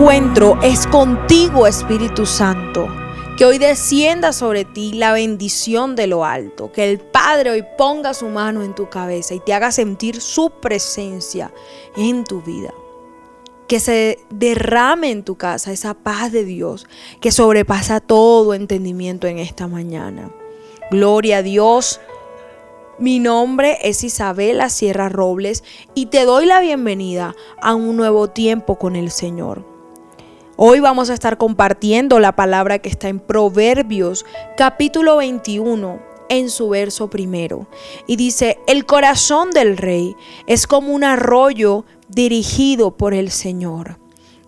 encuentro es contigo, Espíritu Santo. Que hoy descienda sobre ti la bendición de lo alto. Que el Padre hoy ponga su mano en tu cabeza y te haga sentir su presencia en tu vida. Que se derrame en tu casa esa paz de Dios que sobrepasa todo entendimiento en esta mañana. Gloria a Dios. Mi nombre es Isabela Sierra Robles y te doy la bienvenida a un nuevo tiempo con el Señor. Hoy vamos a estar compartiendo la palabra que está en Proverbios capítulo 21 en su verso primero. Y dice, el corazón del rey es como un arroyo dirigido por el Señor,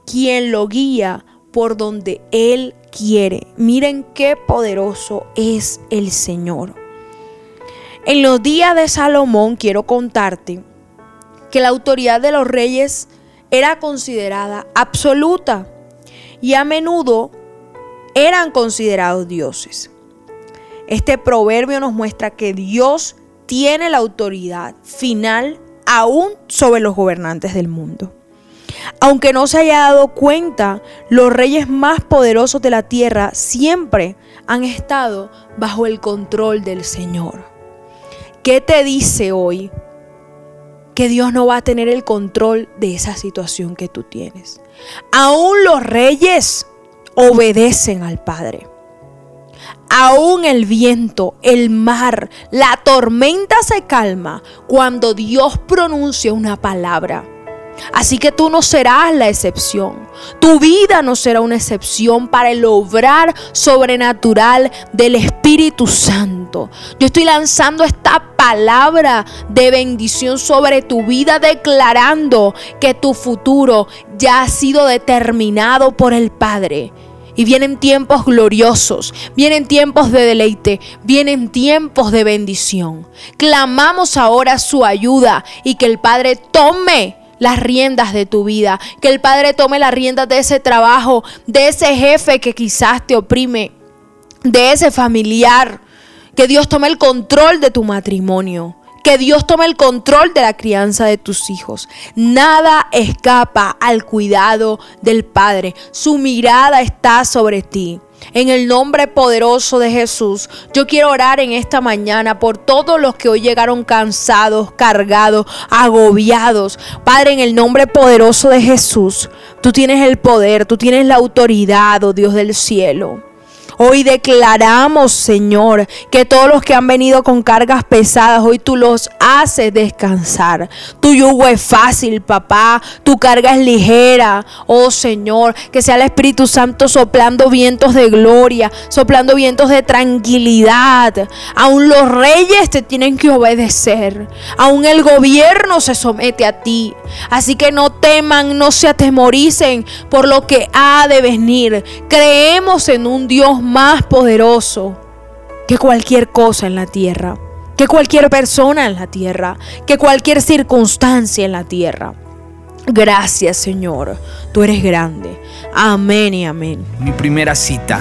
quien lo guía por donde Él quiere. Miren qué poderoso es el Señor. En los días de Salomón quiero contarte que la autoridad de los reyes era considerada absoluta y a menudo eran considerados dioses. Este proverbio nos muestra que Dios tiene la autoridad final aún sobre los gobernantes del mundo. Aunque no se haya dado cuenta, los reyes más poderosos de la tierra siempre han estado bajo el control del Señor. ¿Qué te dice hoy que Dios no va a tener el control de esa situación que tú tienes? Aún los reyes obedecen al Padre. Aún el viento, el mar, la tormenta se calma cuando Dios pronuncia una palabra. Así que tú no serás la excepción. Tu vida no será una excepción para el obrar sobrenatural del Espíritu Santo. Yo estoy lanzando esta palabra de bendición sobre tu vida, declarando que tu futuro ya ha sido determinado por el Padre. Y vienen tiempos gloriosos, vienen tiempos de deleite, vienen tiempos de bendición. Clamamos ahora su ayuda y que el Padre tome las riendas de tu vida, que el Padre tome las riendas de ese trabajo, de ese jefe que quizás te oprime, de ese familiar, que Dios tome el control de tu matrimonio. Que Dios tome el control de la crianza de tus hijos. Nada escapa al cuidado del Padre. Su mirada está sobre ti. En el nombre poderoso de Jesús, yo quiero orar en esta mañana por todos los que hoy llegaron cansados, cargados, agobiados. Padre, en el nombre poderoso de Jesús, tú tienes el poder, tú tienes la autoridad, oh Dios del cielo. Hoy declaramos, Señor, que todos los que han venido con cargas pesadas, hoy tú los haces descansar. Tu yugo es fácil, papá. Tu carga es ligera. Oh Señor, que sea el Espíritu Santo soplando vientos de gloria, soplando vientos de tranquilidad. Aún los reyes te tienen que obedecer. Aún el gobierno se somete a ti. Así que no teman, no se atemoricen por lo que ha de venir. Creemos en un Dios más poderoso que cualquier cosa en la tierra, que cualquier persona en la tierra, que cualquier circunstancia en la tierra. Gracias Señor, tú eres grande. Amén y amén. Mi primera cita